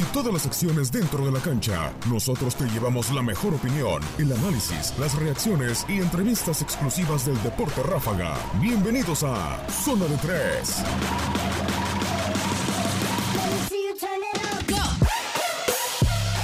y todas las acciones dentro de la cancha. Nosotros te llevamos la mejor opinión, el análisis, las reacciones y entrevistas exclusivas del deporte ráfaga. Bienvenidos a Zona de Tres.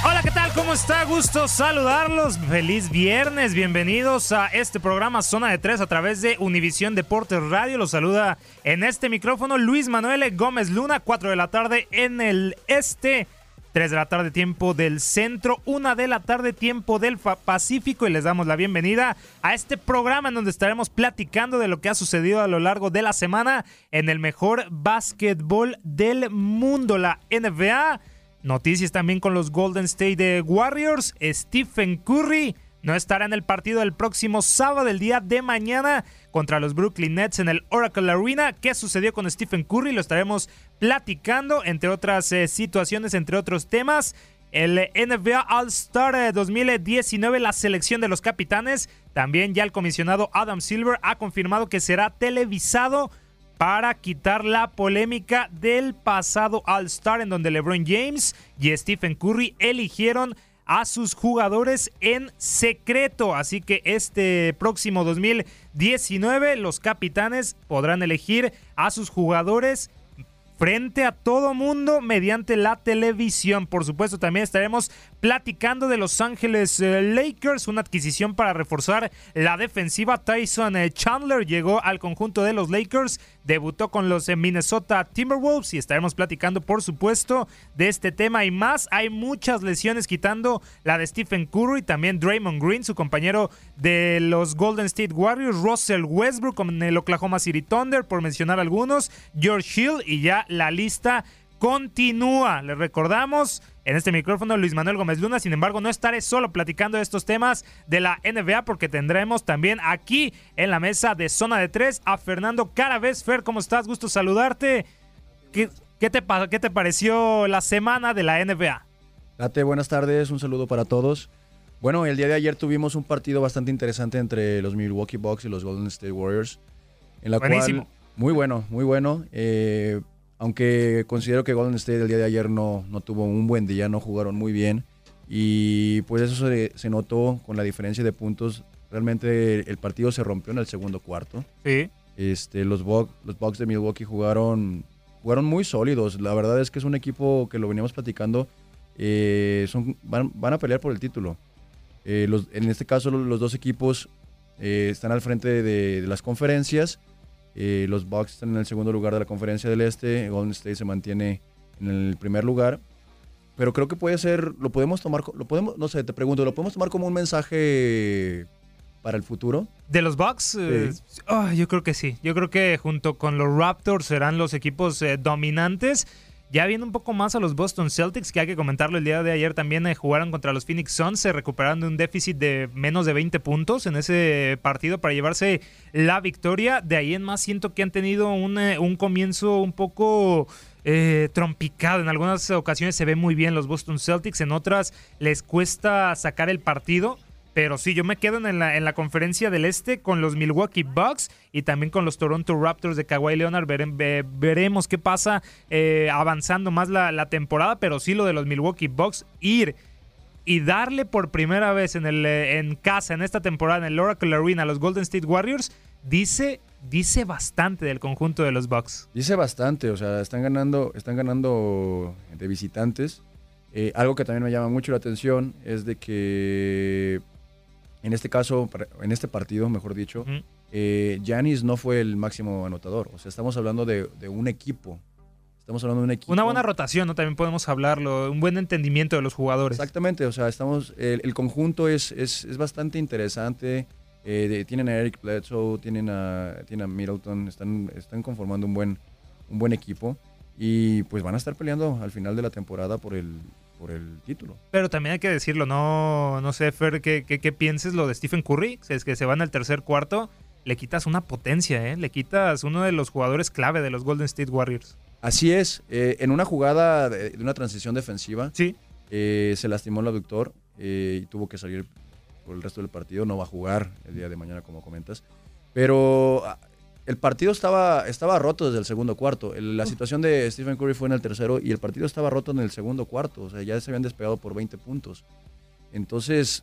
Hola, ¿qué tal? ¿Cómo está? Gusto saludarlos. Feliz viernes. Bienvenidos a este programa Zona de Tres a través de Univisión Deportes Radio. Los saluda en este micrófono Luis Manuel Gómez Luna, 4 de la tarde en el este. 3 de la tarde tiempo del centro, 1 de la tarde tiempo del Pacífico y les damos la bienvenida a este programa en donde estaremos platicando de lo que ha sucedido a lo largo de la semana en el mejor básquetbol del mundo, la NBA. Noticias también con los Golden State Warriors. Stephen Curry no estará en el partido del próximo sábado, el día de mañana, contra los Brooklyn Nets en el Oracle Arena. ¿Qué sucedió con Stephen Curry? Lo estaremos platicando, entre otras eh, situaciones, entre otros temas. El NBA All-Star eh, 2019, la selección de los capitanes. También ya el comisionado Adam Silver ha confirmado que será televisado para quitar la polémica del pasado All-Star en donde LeBron James y Stephen Curry eligieron a sus jugadores en secreto. Así que este próximo 2019 los capitanes podrán elegir a sus jugadores frente a todo mundo mediante la televisión. Por supuesto, también estaremos platicando de Los Ángeles eh, Lakers, una adquisición para reforzar la defensiva. Tyson eh, Chandler llegó al conjunto de los Lakers, debutó con los eh, Minnesota Timberwolves y estaremos platicando, por supuesto, de este tema y más. Hay muchas lesiones quitando la de Stephen Curry, también Draymond Green, su compañero de los Golden State Warriors, Russell Westbrook con el Oklahoma City Thunder, por mencionar algunos, George Hill y ya la lista continúa. Les recordamos en este micrófono Luis Manuel Gómez Luna. Sin embargo, no estaré solo platicando de estos temas de la NBA porque tendremos también aquí en la mesa de Zona de Tres a Fernando Caravez. Fer, ¿cómo estás? Gusto saludarte. ¿Qué, qué te, qué te pareció la semana de la NBA? Late, buenas tardes, un saludo para todos. Bueno, el día de ayer tuvimos un partido bastante interesante entre los Milwaukee Bucks y los Golden State Warriors. En la Buenísimo. cual, muy bueno, muy bueno. Eh, aunque considero que Golden State el día de ayer no, no tuvo un buen día, no jugaron muy bien. Y pues eso se, se notó con la diferencia de puntos. Realmente el partido se rompió en el segundo cuarto. Sí. Este, los, Bucks, los Bucks de Milwaukee jugaron, jugaron muy sólidos. La verdad es que es un equipo que lo veníamos platicando. eh, son, van, van a pelear por el título. Eh, los- en este caso, los, los dos equipos eh, están al frente de, de las conferencias. Eh, los Bucks están en el segundo lugar de la conferencia del Este. Golden State se mantiene en el primer lugar. Pero creo que puede ser, lo podemos tomar, lo podemos, no sé, te pregunto, ¿lo podemos tomar como un mensaje para el futuro? De los Bucks, ah, yo creo que sí. Yo creo que junto con los Raptors serán los equipos eh, dominantes. Ya viendo un poco más a los Boston Celtics, que hay que comentarlo el día de ayer también eh, jugaron contra los Phoenix Suns, se recuperaron de un déficit de menos de 20 puntos en ese partido para llevarse la victoria. De ahí en más siento que han tenido un, eh, un comienzo un poco eh, trompicado. En algunas ocasiones se ve muy bien los Boston Celtics, en otras les cuesta sacar el partido. Pero sí, yo me quedo en la, en la conferencia del Este con los Milwaukee Bucks y también con los Toronto Raptors de Kawhi Leonard. Vere- ve- veremos qué pasa eh, avanzando más la, la temporada, pero sí lo de los Milwaukee Bucks, ir y darle por primera vez en, el, eh, en casa en esta temporada en el Oracle Arena a los Golden State Warriors, dice, dice bastante del conjunto de los Bucks. Dice bastante, o sea, están ganando, están ganando de visitantes. Eh, algo que también me llama mucho la atención es de que en este caso, en este partido, mejor dicho, Ujú. eh, no fue el máximo anotador. O sea, estamos hablando de, de un equipo. Estamos hablando de un equipo. Una buena rotación, ¿no? También podemos hablarlo, un buen entendimiento de los jugadores. Exactamente, o sea, estamos, el, el conjunto es, es, es bastante interesante. Eh, de- tienen a Eric Bledsoe, tienen a, tienen a Middleton, están, están conformando un buen, un buen equipo y pues van a estar peleando al final de la temporada por el, por el título. Pero también hay que decirlo, no, no sé, Fer, ¿qué, qué, qué pienses lo de Stephen Curry? Si es que se va en el tercer cuarto, le quitas una potencia, ¿eh? Le quitas uno de los jugadores clave de los Golden State Warriors. Así es, eh, en una jugada de, de una transición defensiva, Sí. eh, se lastimó el abductor eh, y tuvo que salir por el resto del partido. No va a jugar el día de mañana, como comentas. Pero ah, el partido estaba, estaba roto desde el segundo cuarto. El- la situación de Stephen Curry fue en el tercero y el partido estaba roto en el segundo cuarto. O sea, ya se habían despegado por 20 puntos. Entonces,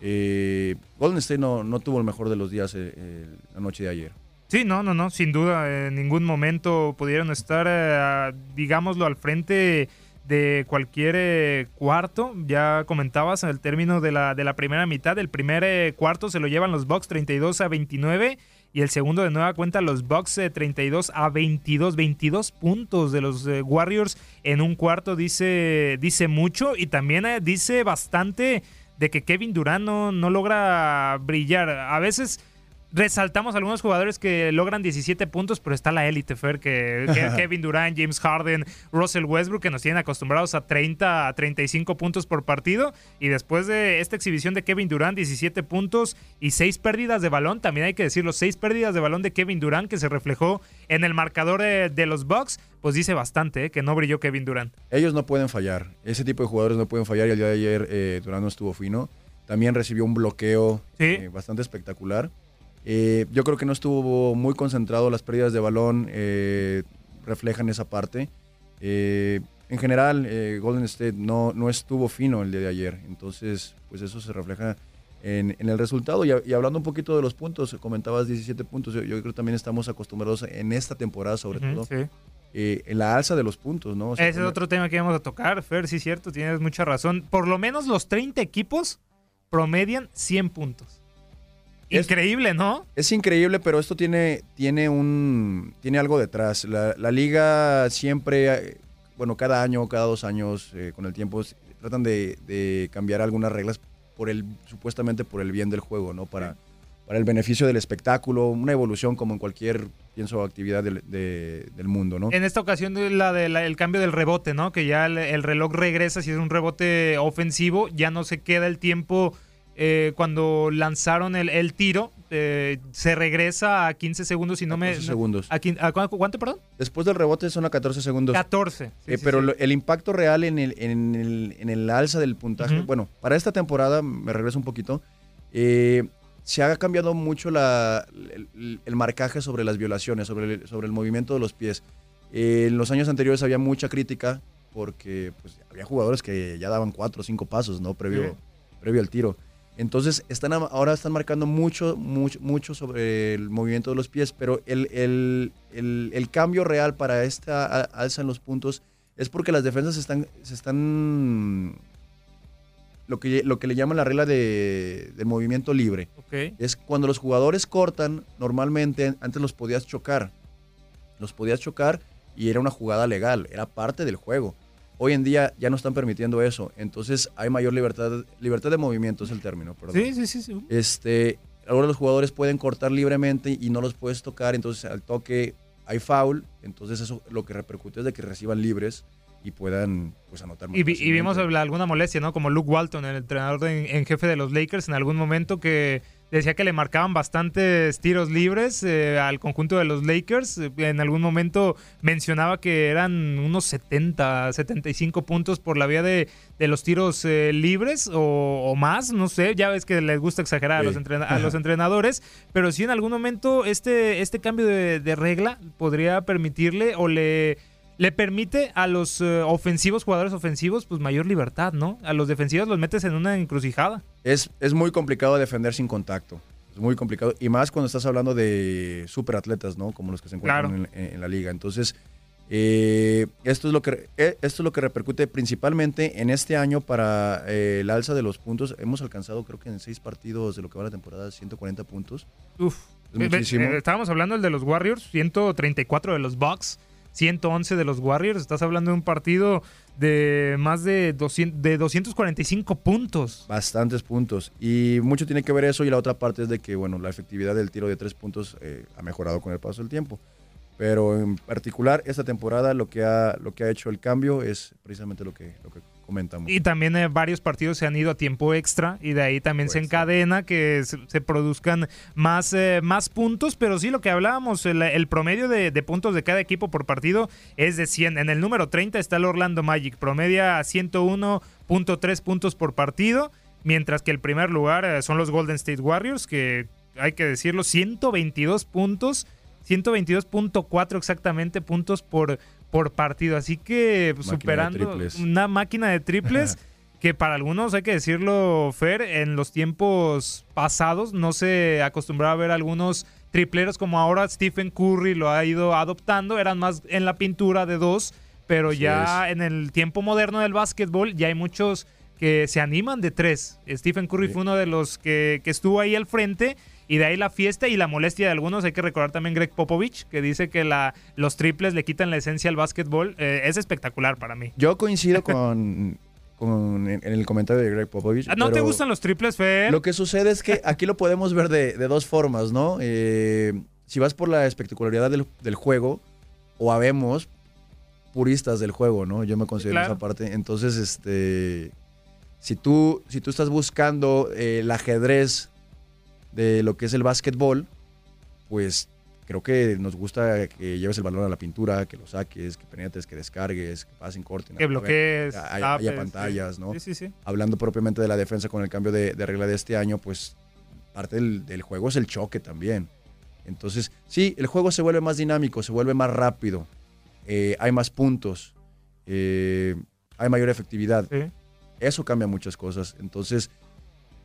eh, Golden State no, no tuvo el mejor de los días eh, eh, la noche de ayer. Sí, no, no, no, sin duda, en ningún momento pudieron estar, eh, digámoslo, al frente de cualquier cuarto. Ya comentabas en el término de la, de la primera mitad, el primer cuarto se lo llevan los Bucks 32 a 29 y el segundo de nueva cuenta los Bucks eh, 32 a 22, 22 puntos de los eh, Warriors en un cuarto dice, dice mucho y también eh, dice bastante de que Kevin Durant no, no logra brillar. A veces resaltamos a algunos jugadores que logran 17 puntos, pero está la élite, Fer, que, que Kevin Durant, James Harden, Russell Westbrook, que nos tienen acostumbrados a 30, a 35 puntos por partido. Y después de esta exhibición de Kevin Durant, 17 puntos y 6 pérdidas de balón, también hay que decirlo, 6 pérdidas de balón de Kevin Durant, que se reflejó en el marcador de los Bucks, pues dice bastante eh, que no brilló Kevin Durant. Ellos no pueden fallar. Ese tipo de jugadores no pueden fallar y el día de ayer eh, Durán no estuvo fino. También recibió un bloqueo Sí. eh, bastante espectacular. Eh, yo creo que no estuvo muy concentrado. Las pérdidas de balón eh, reflejan esa parte. Eh, en general, eh, Golden State no, no estuvo fino el día de ayer. Entonces, pues eso se refleja en, en el resultado. Y, y hablando un poquito de los puntos, comentabas 17 puntos. Yo, yo creo que también estamos acostumbrados en esta temporada, sobre todo, sí. eh, en la alza de los puntos. ¿no? O sea, Ese es otro tema que íbamos a tocar, Fer, sí, cierto, tienes mucha razón. Por lo menos los 30 equipos promedian 100 puntos. Es- Increíble, ¿no? Es increíble, pero esto tiene, tiene, un, tiene algo detrás. La, la liga siempre, bueno, cada año, cada dos años, eh, con el tiempo, tratan de, de cambiar algunas reglas por el, supuestamente por el bien del juego, ¿no? Para, para el beneficio del espectáculo, una evolución como en cualquier, pienso, actividad del, de- del mundo, ¿no? En esta ocasión la del cambio del rebote, ¿no? Que ya el, el reloj regresa si es un rebote ofensivo, ya no se queda el tiempo eh, cuando lanzaron el, el tiro, eh, se regresa a 15 segundos y no me... 14 segundos. ¿A, a cu- cuánto, perdón? Después del rebote son a 14 segundos. 14. sí, Eh, sí, pero sí. el impacto real en el, en el, en el alza del puntaje, bueno, para esta temporada, me regreso un poquito, eh, se ha cambiado mucho la, el, el marcaje sobre las violaciones, sobre el, sobre el movimiento de los pies. En los años anteriores había mucha crítica porque pues, había jugadores que ya daban cuatro o cinco pasos, ¿no? Previo, previo al tiro. Entonces, están, ahora están marcando mucho, mucho, mucho sobre el movimiento de los pies, pero el, el, el, el cambio real para esta alza en los puntos es porque las defensas están, se están lo que, lo que le llaman la regla de, del movimiento libre. Es cuando los jugadores cortan, normalmente antes los podías chocar. Los podías chocar y era una jugada legal, era parte del juego. Hoy en día ya no están permitiendo eso, entonces hay mayor libertad, libertad de movimiento es el término, perdón. Sí, sí, sí, sí. Este, ahora los jugadores pueden cortar libremente y no los puedes tocar, entonces al toque hay foul, entonces eso lo que repercute es de que reciban libres y puedan pues anotar más y, y, vimos alguna molestia, ¿no? Como Luke Walton, el entrenador en, jefe de los Lakers, en algún momento que decía que le marcaban bastantes tiros libres eh, al conjunto de los Lakers. En algún momento mencionaba que eran unos 70, 75 puntos por la vía de, de los tiros eh, libres o, más, no sé. Ya ves que les gusta exagerar a, los a, los entrenadores, pero sí en algún momento este, este cambio de, de regla podría permitirle o le le permite a los eh, ofensivos, jugadores ofensivos, pues mayor libertad, ¿no? A los defensivos los metes en una encrucijada. Es, es muy complicado defender sin contacto. Es muy complicado. Y más cuando estás hablando de superatletas, ¿no? Como los que se encuentran en, la liga. Entonces, eh, esto, es lo que, eh, esto es lo que repercute principalmente en este año para el alza de los puntos. Hemos alcanzado, creo que en seis partidos de lo que va la temporada, 140 puntos. Uf. muchísimo. Estábamos hablando del de los Warriors, 134 de los Bucks. 111 de los Warriors. Estás hablando de un partido de más de, 200, de 245 puntos. Bastantes puntos. Y mucho tiene que ver eso y la otra parte es de que, bueno, la efectividad del tiro de tres puntos eh, ha mejorado con el paso del tiempo. Pero en particular, esta temporada lo que ha, lo que ha hecho el cambio es precisamente lo que, lo que comentamos. Y también eh, varios partidos se han ido a tiempo extra y de ahí también se encadena que se, produzcan más, eh, más puntos, pero sí lo que hablábamos, el, promedio de, puntos de cada equipo por partido es de 100. En el número 30 está el Orlando Magic, promedia 101.3 puntos por partido, mientras que el primer lugar eh, son los Golden State Warriors, que hay que decirlo, 122 puntos. 122.4 exactamente puntos por, por partido. Así que superando una máquina de triples que para algunos, hay que decirlo, Fer, en los tiempos pasados no se acostumbraba a ver algunos tripleros como ahora Stephen Curry lo ha ido adoptando. Eran más en la pintura de dos, pero ya en el tiempo moderno del básquetbol ya hay muchos que se animan de tres. Stephen Curry fue uno de los que, que estuvo ahí al frente y de ahí la fiesta y la molestia de algunos. Hay que recordar también Greg Popovich, que dice que la, los triples le quitan la esencia al básquetbol. Eh, es espectacular para mí. Yo coincido con, con en, el comentario de Greg Popovich. Ah, ¿No te gustan los triples, Fer? Lo que sucede es que aquí lo podemos ver de, dos formas, ¿no? Eh, si vas por la espectacularidad del, juego, o habemos puristas del juego, ¿no? Yo me considero esa parte. Entonces, este... Si tú, si tú estás buscando eh, el ajedrez de lo que es el básquetbol, pues creo que nos gusta que lleves el balón a la pintura, que lo saques, que penetres, que descargues, que pasen corte. Que bloquees, que haya, pantallas, ¿no? Sí, sí, sí. Hablando propiamente de la defensa con el cambio de, regla de este año, pues parte del, juego es el choque también. Entonces, sí, el juego se vuelve más dinámico, se vuelve más rápido, eh, hay más puntos, eh, hay mayor efectividad. Eso cambia muchas cosas. Entonces,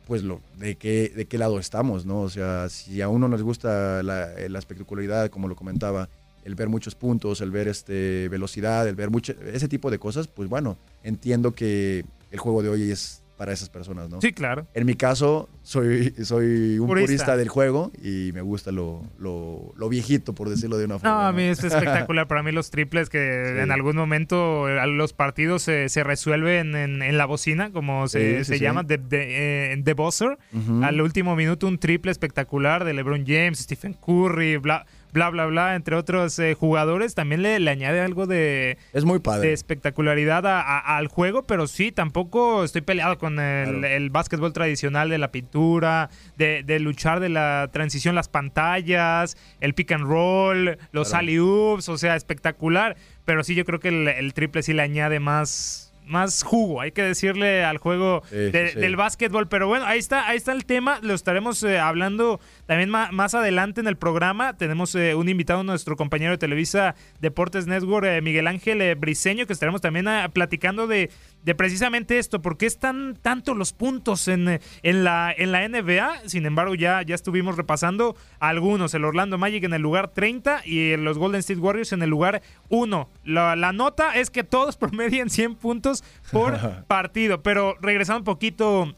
pues lo, de qué, de qué lado estamos, ¿no? O sea, si a uno nos gusta la, la espectacularidad, como lo comentaba, el ver muchos puntos, el ver este velocidad, el ver mucho, ese tipo de cosas, pues bueno, entiendo que el juego de hoy es para esas personas, ¿no? Sí, claro. En mi caso, soy, soy un purista. del juego y me gusta lo, lo, viejito, por decirlo de una forma. No, a mí es espectacular. para mí los triples que en algún momento eh, los partidos se, se resuelven en, la bocina, como se, se llama, de, de, eh, buzzer. Al último minuto un triple espectacular de LeBron James, Stephen Curry, bla bla, bla, bla, entre otros eh, jugadores, también le, le, añade algo de, es muy padre. de espectacularidad al juego, pero sí, tampoco estoy peleado con el, básquetbol tradicional de la pintura, de, de, luchar de la transición, las pantallas, el pick and roll, los alley-oops, o sea, espectacular, pero sí yo creo que el, triple sí le añade más más jugo, hay que decirle al juego Sí, de- sí, sí. del básquetbol. Pero bueno, ahí está, ahí está el tema. Lo estaremos eh, hablando también ma- más adelante en el programa. Tenemos eh, un invitado, nuestro compañero de Televisa Deportes Network, eh, Miguel Ángel eh, Briseño, que estaremos también ah, platicando de, de precisamente esto. ¿Por qué están tanto los puntos en, en, la, en la NBA? Sin embargo, ya, ya estuvimos repasando algunos. El Orlando Magic en el lugar 30 y los Golden State Warriors en el lugar 1. La, la nota es que todos promedian 100 puntos por partido. Pero regresando un poquito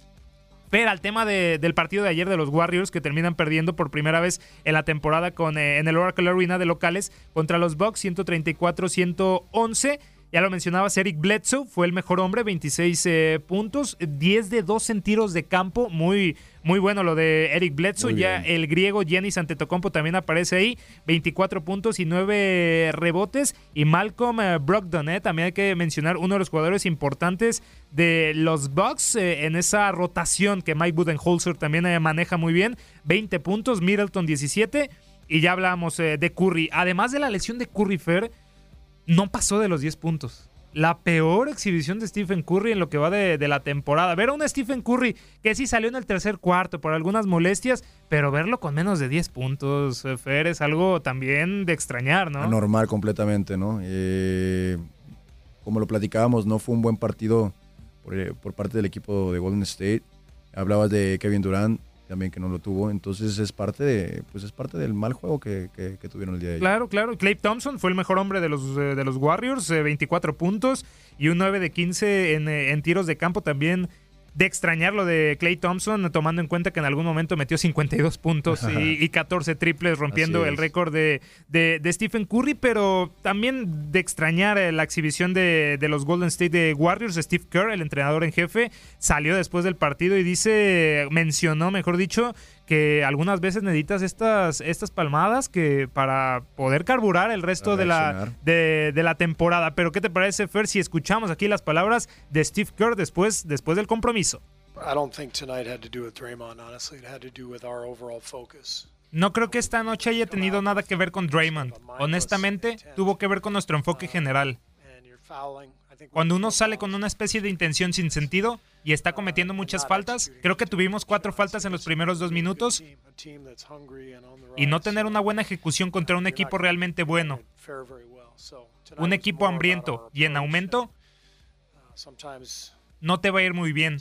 pero al tema de- del partido de ayer de los Warriors que terminan perdiendo por primera vez en la temporada con, eh, en el Oracle Arena de locales contra los Bucks 134-111. Ya lo mencionabas, Eric Bledsoe fue el mejor hombre, 26 eh, puntos, 10 de 2 en tiros de campo, muy, muy bueno lo de Eric Bledsoe. Ya el griego Giannis Antetokounmpo también aparece ahí, 24 puntos y 9 rebotes. Y Malcolm eh, Brogdon, eh, también hay que mencionar uno de los jugadores importantes de los Bucks eh, en esa rotación que Mike Budenholzer también eh, maneja muy bien, 20 puntos, Middleton 17. Y ya hablábamos eh, de Curry. Además de la lesión de Curry Fair, no pasó de los 10 puntos. La peor exhibición de Stephen Curry en lo que va de, la temporada. Ver a un Stephen Curry que sí salió en el tercer cuarto por algunas molestias, pero verlo con menos de 10 puntos, eh, Fer, es algo también de extrañar, ¿no? Anormal completamente, ¿no? Eh, como lo platicábamos, no fue un buen partido por, eh, por parte del equipo de Golden State. Hablabas de Kevin Durant, también que no lo tuvo. Entonces es parte de, pues es parte del mal juego que, que- que tuvieron el día de ayer. Claro, claro. Clay Thompson fue el mejor hombre de los, eh, de los Warriors, eh, 24 puntos y un 9 de 15 en, eh, en tiros de campo también. De extrañar lo de Clay Thompson, tomando en cuenta que en algún momento metió 52 puntos y, y 14 triples, rompiendo el récord de, de- de Stephen Curry, pero también de extrañar eh, la exhibición de, de los Golden State Warriors. Steve Kerr, el entrenador en jefe, salió después del partido y dice, mencionó, mejor dicho, que algunas veces necesitas estas, estas palmadas que para poder carburar el resto de la, de, de la temporada. Pero ¿qué te parece, Fer, si escuchamos aquí las palabras de Steve Kerr después, después del compromiso? I don't think tonight had to do with Draymond, honestly. It had to do with our overall focus. No creo que esta noche haya tenido nada que ver con Draymond. Honestamente, tuvo que ver con nuestro enfoque general. I think Cuando uno sale con una especie de intención sin sentido y está cometiendo muchas faltas, creo que tuvimos cuatro faltas en los primeros dos minutos y no tener una buena ejecución contra un equipo realmente bueno. Un equipo hambriento y en aumento uh, sometimes no te va a ir muy bien.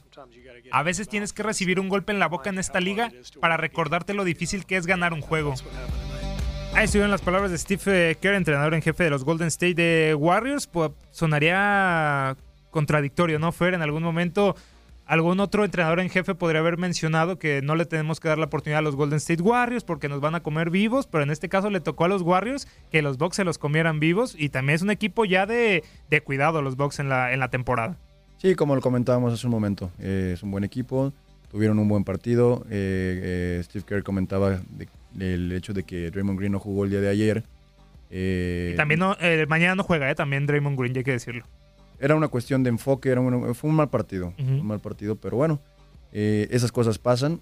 A veces tienes que recibir un golpe en la boca en esta liga para recordarte lo difícil que es ganar un juego. Ahí estuvieron las palabras de Steve Kerr, entrenador en jefe de los Golden State de Warriors. Pues, sonaría contradictorio, ¿no, Fer? En algún momento algún otro entrenador en jefe podría haber mencionado que no le tenemos que dar la oportunidad a los Golden State Warriors porque nos van a comer vivos, pero en este caso le tocó a los Warriors que los Bucks se los comieran vivos y también es un equipo ya de, de cuidado los Bucks en la, en la temporada. Sí, como lo comentábamos hace un momento, eh, es un buen equipo, tuvieron un buen partido. eh, eh, Steve Kerr comentaba de- del hecho de que Draymond Green no jugó el día de ayer. eh, Y también no, eh, mañana no juega, ¿eh? también Draymond Green, ya hay que decirlo. Era una cuestión de enfoque, era un- fue un mal partido, Ujú. un mal partido, pero bueno, eh, esas cosas pasan.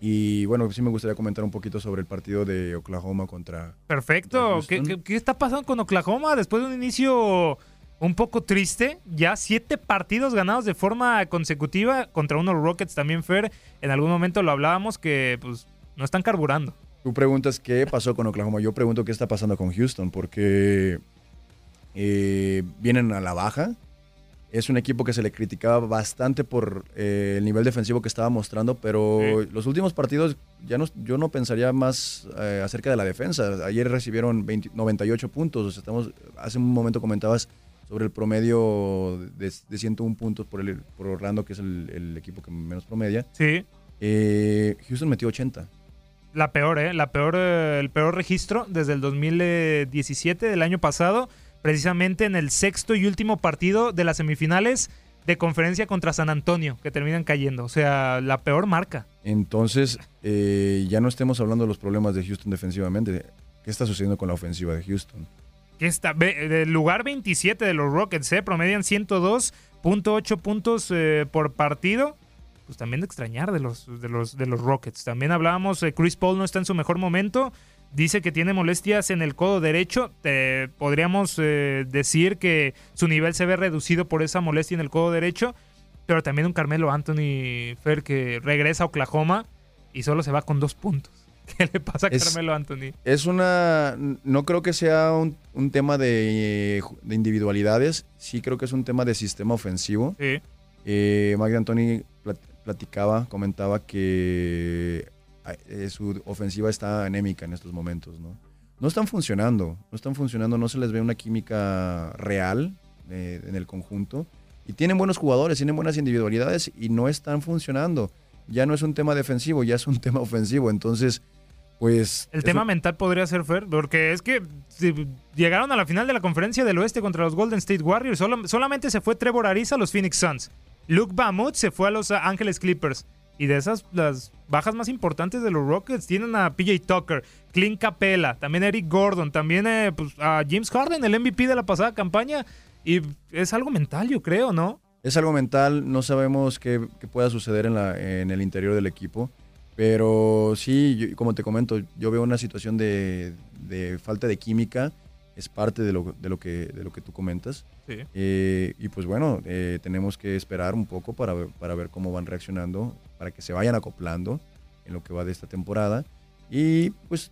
Y bueno, sí me gustaría comentar un poquito sobre el partido de Oklahoma contra... Perfecto. ¿Qué, qué, qué está pasando con Oklahoma después de un inicio un poco triste? Ya siete partidos ganados de forma consecutiva contra unos Rockets también, Fer. En algún momento lo hablábamos que pues no están carburando. Tú preguntas qué pasó con Oklahoma, yo pregunto qué está pasando con Houston, porque eh, vienen a la baja. Es un equipo que se le criticaba bastante por eh, el nivel defensivo que estaba mostrando, pero los últimos partidos ya no, yo no pensaría más eh, acerca de la defensa. Ayer recibieron 20 98 puntos. o sea, estamos, hace un momento comentabas sobre el promedio de, de 101 puntos por, el, por Orlando, que es el, el equipo que menos promedia. Sí. Eh, Houston metió 80. La peor, ¿eh? La peor, el peor registro desde el 2017 del año pasado, precisamente en el sexto y último partido de las semifinales de conferencia contra San Antonio, que terminan cayendo. O sea, la peor marca. Entonces, eh, ya no estemos hablando de los problemas de Houston defensivamente. ¿Qué está sucediendo con la ofensiva de Houston? que está del lugar 27 de los Rockets, ¿eh? promedian 102.8 puntos eh, por partido. Pues también de extrañar de los, de los, de los Rockets. También hablábamos, eh, Chris Paul no está en su mejor momento. Dice que tiene molestias en el codo derecho. Te podríamos eh, decir que su nivel se ve reducido por esa molestia en el codo derecho. Pero también un Carmelo Anthony Fer que regresa a Oklahoma y solo se va con dos puntos. ¿Qué le pasa a Es- Carmelo Anthony? Es una. No creo que sea un, un tema de, de individualidades. Sí creo que es un tema de sistema ofensivo. Sí. Eh, Mike Anthony plat- platicaba, comentaba que eh, su ofensiva está anémica en estos momentos, ¿no? No están funcionando, no están funcionando, no se les ve una química real eh, en el conjunto. Y tienen buenos jugadores, tienen buenas individualidades y no están funcionando. Ya no es un tema defensivo, ya es un tema ofensivo. Entonces, pues... El tema mental podría ser Fer, porque es que llegaron a la final de la conferencia del oeste contra los Golden State Warriors. Solo- solamente se fue Trevor Ariza a los Phoenix Suns. Luke Bamut se fue a los Ángeles Clippers. Y de esas, las bajas más importantes de los Rockets tienen a PJ Tucker, Clint Capella, también Eric Gordon, también eh, pues, a James Harden, el MVP de la pasada campaña. Y es algo mental, yo creo, ¿no? Es algo mental, no sabemos qué, pueda suceder en, la, el interior del equipo, pero sí, como te comento, yo veo una situación de falta de química, es parte de lo, de lo, que, de lo que tú comentas. Sí. Eh, y pues bueno, eh, tenemos que esperar un poco para ver, para ver cómo van reaccionando, para que se vayan acoplando en lo que va de esta temporada. Y pues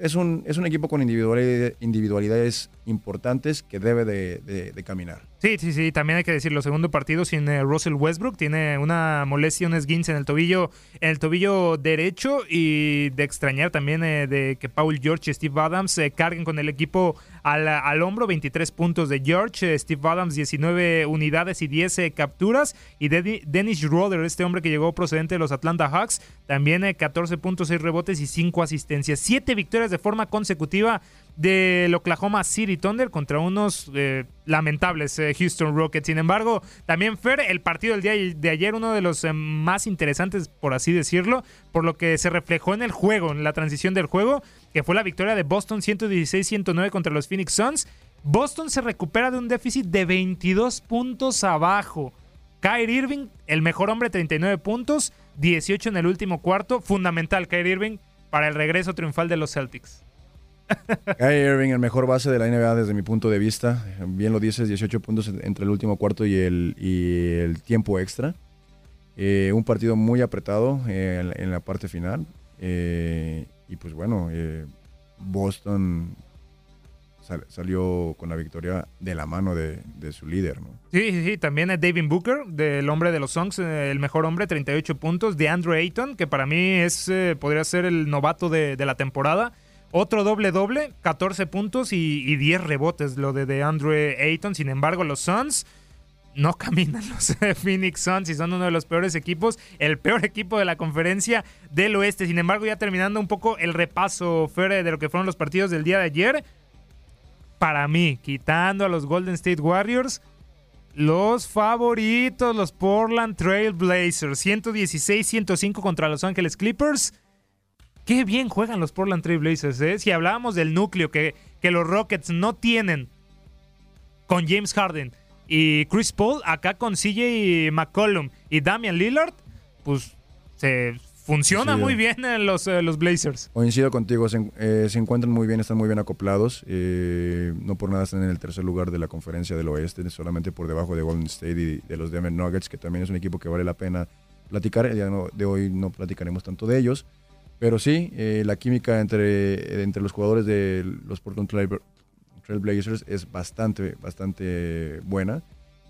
es un, es un equipo con individualidades, individualidades importantes que debe de- de- de caminar. Sí, sí, sí, también hay que decirlo. Segundo partido sin eh, Russell Westbrook. Tiene una molestia, un esguince en el tobillo, en el tobillo derecho. Y de extrañar también eh, de que Paul George y Steve Adams eh, carguen con el equipo al, al hombro. 23 puntos de George, eh, Steve Adams 19 unidades y 10 eh, capturas. Y Dennis Schroeder, este hombre que llegó procedente de los Atlanta Hawks, también eh, 14 puntos, 6 rebotes y 5 asistencias. 7 victorias de forma consecutiva del Oklahoma City Thunder contra unos eh, lamentables Houston Rockets. Sin embargo, también Fer, el partido del día de ayer, uno de los más interesantes, por así decirlo, por lo que se reflejó en el juego, en la transición del juego, que fue la victoria de Boston 116-109 contra los Phoenix Suns. Boston se recupera de un déficit de 22 puntos abajo. Kyrie Irving, el mejor hombre, 39 puntos, 18 en el último cuarto. Fundamental, Kyrie Irving, para el regreso triunfal de los Celtics. Kyrie Irving, el mejor base de la NBA desde mi punto de vista. Bien lo dices, 18 puntos entre el último cuarto y el, y el tiempo extra. Eh, un partido muy apretado eh, en, la- en la parte final. Eh, y pues bueno, eh, Boston sal- salió con la victoria de la mano de, su líder. ¿no? Sí, sí, sí. También es David Booker, del hombre de los Songs, eh, el mejor hombre, 38 puntos. De Andrew Ayton, que para mí es eh, podría ser el novato de, la temporada. Otro doble-doble, 14 puntos y, y 10 rebotes, lo de, de Andrew Ayton. Sin embargo, los Suns no caminan los Phoenix Suns y son uno de los peores equipos, el peor equipo de la conferencia del oeste. Sin embargo, ya terminando un poco el repaso, de lo que fueron los partidos del día de ayer. Para mí, quitando a los Golden State Warriors, los favoritos, los Portland Trail Blazers, 116-105 contra Los Ángeles Clippers. Qué bien juegan los Portland Trail Blazers, ¿eh? Si hablábamos del núcleo que, que los Rockets no tienen con James Harden y Chris Paul, acá con CJ McCollum y Damian Lillard, pues se funciona muy bien en los, eh, los Blazers. Coincido contigo, se, eh, se encuentran muy bien, están muy bien acoplados. eh, no por nada están en el tercer lugar de la conferencia del oeste, solamente por debajo de Golden State y de los Denver Nuggets, que también es un equipo que vale la pena platicar. El día de hoy no platicaremos tanto de ellos. Pero sí, la química entre, entre los jugadores de los Portland Trail, Trail Blazers es bastante, bastante buena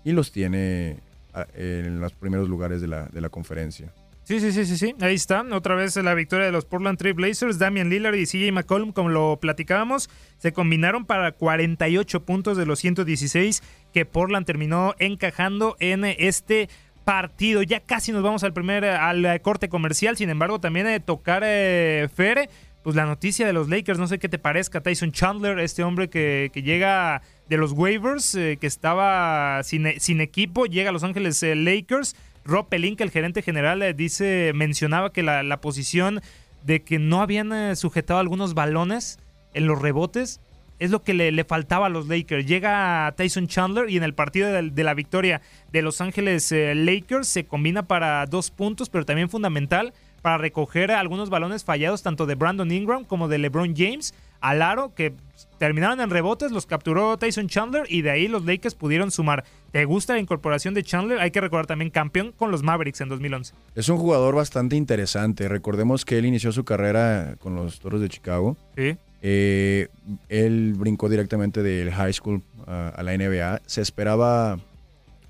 y los tiene ah, en los primeros lugares de la, de la conferencia. Sí, sí, sí, sí, sí. Ahí está. Otra vez la victoria de los Portland Trail Blazers. Damian Lillard y CJ McCollum, como lo platicábamos, se combinaron para 48 puntos de los 116 que Portland terminó encajando en este partido. Ya casi nos vamos al primer al eh, corte comercial. Sin embargo, también eh, tocar eh, Fer, pues la noticia de los Lakers, no sé qué te parezca, Tyson Chandler, este hombre que, llega de los waivers, eh, que estaba sin, sin equipo, llega a Los Ángeles eh, Lakers. Rob Pelinka, el gerente general, eh, dice, mencionaba que la, posición de que no habían sujetado algunos balones en los rebotes es lo que le, faltaba a los Lakers. Llega Tyson Chandler y en el partido de, de la victoria de Los Ángeles Lakers se combina para dos puntos, pero también fundamental para recoger algunos balones fallados tanto de Brandon Ingram como de LeBron James al aro que terminaron en rebotes, los capturó Tyson Chandler y de ahí los Lakers pudieron sumar. ¿Te gusta la incorporación de Chandler? Hay que recordar también campeón con los Mavericks en 2011. Es un jugador bastante interesante. Recordemos que él inició su carrera con los Toros de Chicago. Sí. Eh, él brincó directamente del high school a, a la NBA. Se esperaba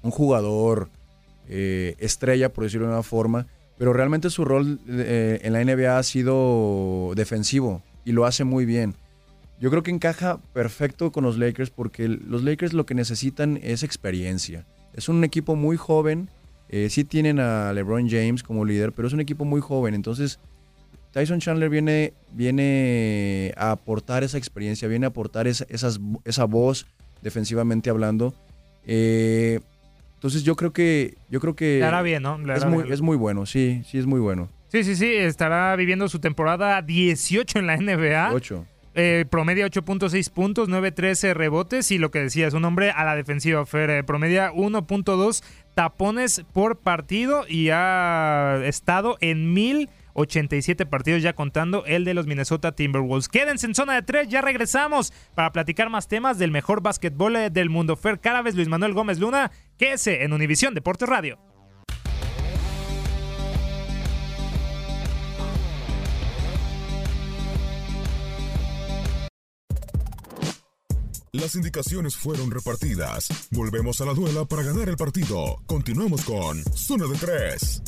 un jugador eh, estrella, por decirlo de una forma, pero realmente su rol eh, en la NBA ha sido defensivo y lo hace muy bien. Yo creo que encaja perfecto con los Lakers porque los Lakers lo que necesitan es experiencia. Es un equipo muy joven, eh, sí tienen a LeBron James como líder, pero es un equipo muy joven, entonces Tyson Chandler viene, viene a aportar esa experiencia, viene a aportar esa, esa voz defensivamente hablando. Eh, entonces yo creo que yo creo que estará bien, ¿no? Es muy, es muy, bueno, sí, sí es muy bueno. Sí, sí, sí, estará viviendo su temporada 18 en la NBA. 8. Eh, promedia 8.6 puntos, 9.13 rebotes y lo que decía, es un hombre a la defensiva, Fer. Eh, promedia 1.2 tapones por partido y ha estado en mil 87 partidos ya contando el de los Minnesota Timberwolves. Quédense en zona de tres, ya regresamos para platicar más temas del mejor básquetbol eh, del mundo. Fer vez Luis Manuel Gómez Luna, quédese en Univisión Deportes Radio. Las indicaciones fueron repartidas. Volvemos a la duela para ganar el partido. Continuamos con Zona de Tres.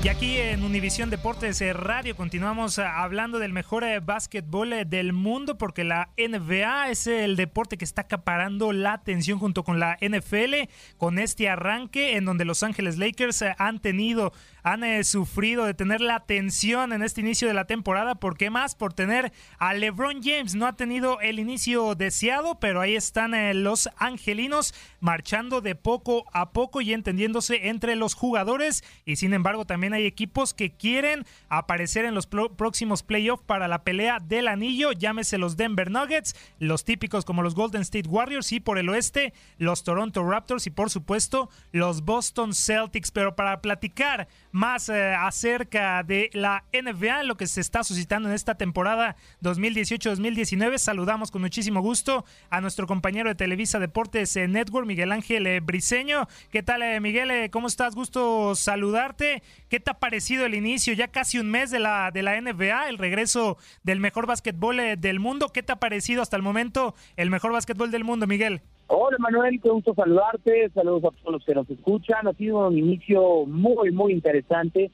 Y aquí en Univisión Deportes eh, Radio continuamos eh, hablando del mejor eh, básquetbol del mundo porque la NBA es el deporte que está acaparando la atención junto con la NFL con este arranque en donde Los Ángeles Lakers han tenido han eh, sufrido de tener la atención en este inicio de la temporada. ¿Por qué más? Por tener a LeBron James. No ha tenido el inicio deseado, pero ahí están eh, los angelinos marchando de poco a poco y entendiéndose entre los jugadores. Y sin embargo, también hay equipos que quieren aparecer en los próximos playoffs para la pelea del anillo. Llámese los Denver Nuggets, los típicos como los Golden State Warriors y por el oeste, los Toronto Raptors y por supuesto los Boston Celtics. Pero para platicar más eh, acerca de la NBA, lo que se está suscitando en esta temporada 2018-2019. Saludamos con muchísimo gusto a nuestro compañero de Televisa Deportes eh, Network, Miguel Ángel eh, Briseño. ¿Qué tal, Miguel? ¿Cómo estás? Gusto saludarte. ¿Qué te ha parecido el inicio? Ya casi un mes de la, de la NBA, el regreso del mejor básquetbol del mundo. ¿Qué te ha parecido hasta el momento el mejor básquetbol del mundo, Miguel? Hola Manuel, qué gusto saludarte, saludos a todos los que nos escuchan. Ha sido un inicio muy, muy interesante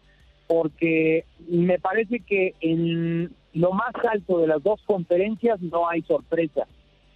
porque me parece que en lo más alto de las dos conferencias no hay sorpresa.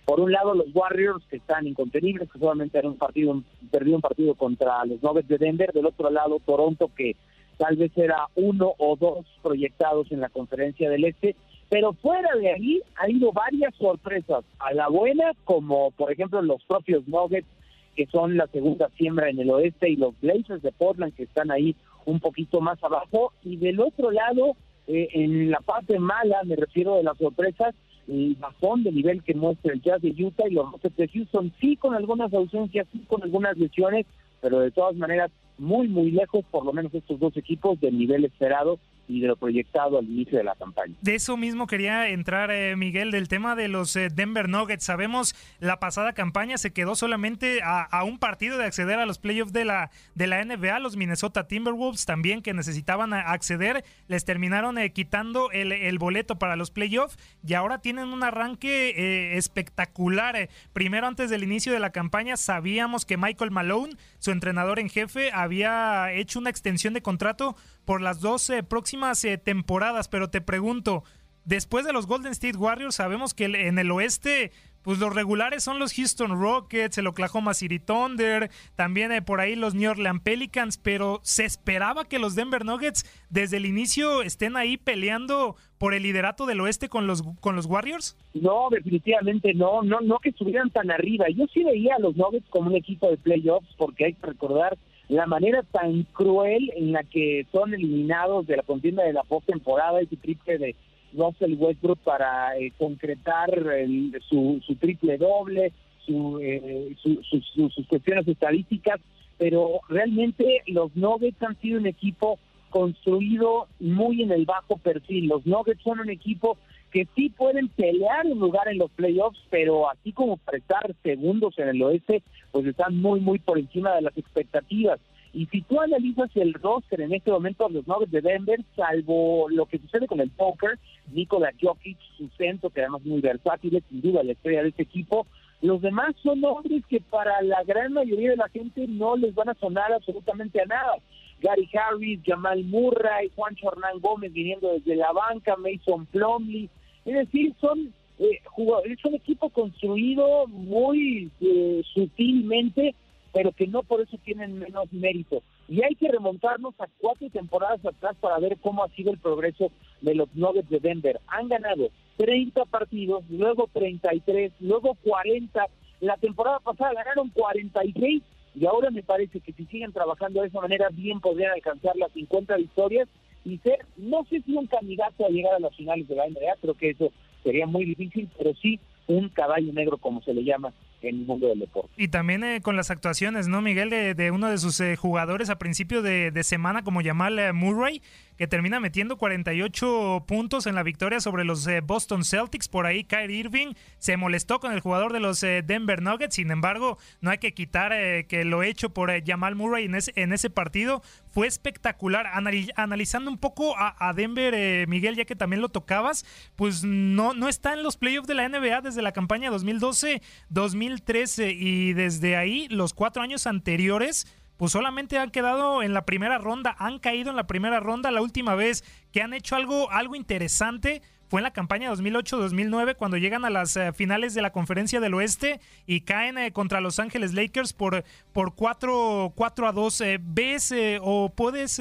Por un lado, los Warriors, que están incontenibles, que solamente han un partido, perdido un partido contra los Nuggets de Denver. Del otro lado, Toronto, que tal vez era uno o dos proyectados en la conferencia del Este. Pero fuera de ahí ha habido varias sorpresas, a la buena, como por ejemplo los propios Nuggets, que son la segunda siembra en el oeste, y los Blazers de Portland, que están ahí un poquito más abajo. Y del otro lado, eh, en la parte mala, me refiero de las sorpresas, el bajón de nivel que muestra el Jazz de Utah y los Rockets de Houston, sí con algunas ausencias, sí con algunas lesiones, pero de todas maneras muy, muy lejos, por lo menos estos dos equipos, del nivel esperado y de lo proyectado al inicio de la campaña. De eso mismo quería entrar, eh, Miguel, del tema de los eh, Denver Nuggets. Sabemos la pasada campaña se quedó solamente a, un partido de acceder a los playoffs de la, de la NBA. Los Minnesota Timberwolves también que necesitaban acceder, les terminaron eh, quitando el, el, boleto para los playoffs y ahora tienen un arranque espectacular. Primero, antes del inicio de la campaña, sabíamos que Michael Malone, su entrenador en jefe, había hecho una extensión de contrato por las dos próximas eh, temporadas, pero te pregunto, después de los Golden State Warriors sabemos que en el oeste pues los regulares son los Houston Rockets, el Oklahoma City Thunder, también hay por ahí los New Orleans Pelicans, pero se esperaba que los Denver Nuggets desde el inicio estén ahí peleando por el liderato del oeste con los con los Warriors? No, definitivamente no, no, no que estuvieran tan arriba. Yo sí veía a los Nuggets como un equipo de playoffs porque hay que recordar la manera tan cruel en la que son eliminados de la contienda de la postemporada, ese triple de, Russell Westbrook para eh, concretar el- su, su triple doble, su, eh, su- su- su- sus cuestiones estadísticas, pero realmente los Nuggets han sido un equipo construido muy en el bajo perfil. Los Nuggets son un equipo que sí pueden pelear un lugar en los playoffs, pero así como para estar segundos en el oeste, pues están muy, muy por encima de las expectativas. Y si tú analizas el roster en este momento de los Nuggets de Denver, salvo lo que sucede con el poker, Nikola Jokic, su centro, que además es muy versátil, es sin duda la estrella de este equipo, los demás son hombres que para la gran mayoría de la gente no les van a sonar absolutamente a nada. Gary Harris, Jamal Murray, Juan Hernán Gómez viniendo desde la banca, Mason Plumlee. Es decir, son eh, es un equipo construido muy eh, sutilmente, pero que no por eso tienen menos mérito. Y hay que remontarnos a cuatro temporadas atrás para ver cómo ha sido el progreso de los Nuggets de Denver. Han ganado 30 partidos, luego 33, luego 40. La temporada pasada ganaron 46 y ahora me parece que si siguen trabajando de esa manera bien podrían alcanzar las 50 victorias y ser, no sé si un candidato a llegar a las finales de la NBA, creo que eso sería muy difícil, pero sí un caballo negro como se le llama en el mundo del deporte. Y también eh, con las actuaciones, ¿no, Miguel? De, uno de sus eh, jugadores a principio de, semana, como Jamal eh, Murray, que termina metiendo 48 puntos en la victoria sobre los eh, Boston Celtics. Por ahí, Kyrie Irving se molestó con el jugador de los eh, Denver Nuggets. Sin embargo, no hay que quitar eh, que lo hecho por Jamal Murray en ese, partido fue espectacular. Anali- analizando un poco a, a Denver, Miguel, ya que también lo tocabas, pues no, no está en los playoffs de la NBA desde la campaña 2012-2013 y desde ahí los cuatro años anteriores pues solamente han quedado en la primera ronda, han caído en la primera ronda. La última vez que han hecho algo, algo interesante fue en la campaña 2008-2009 cuando llegan a las eh, finales de la conferencia del oeste y caen eh, contra Los Ángeles Lakers por, por 4, 4 a 2. Eh, ¿Ves o puedes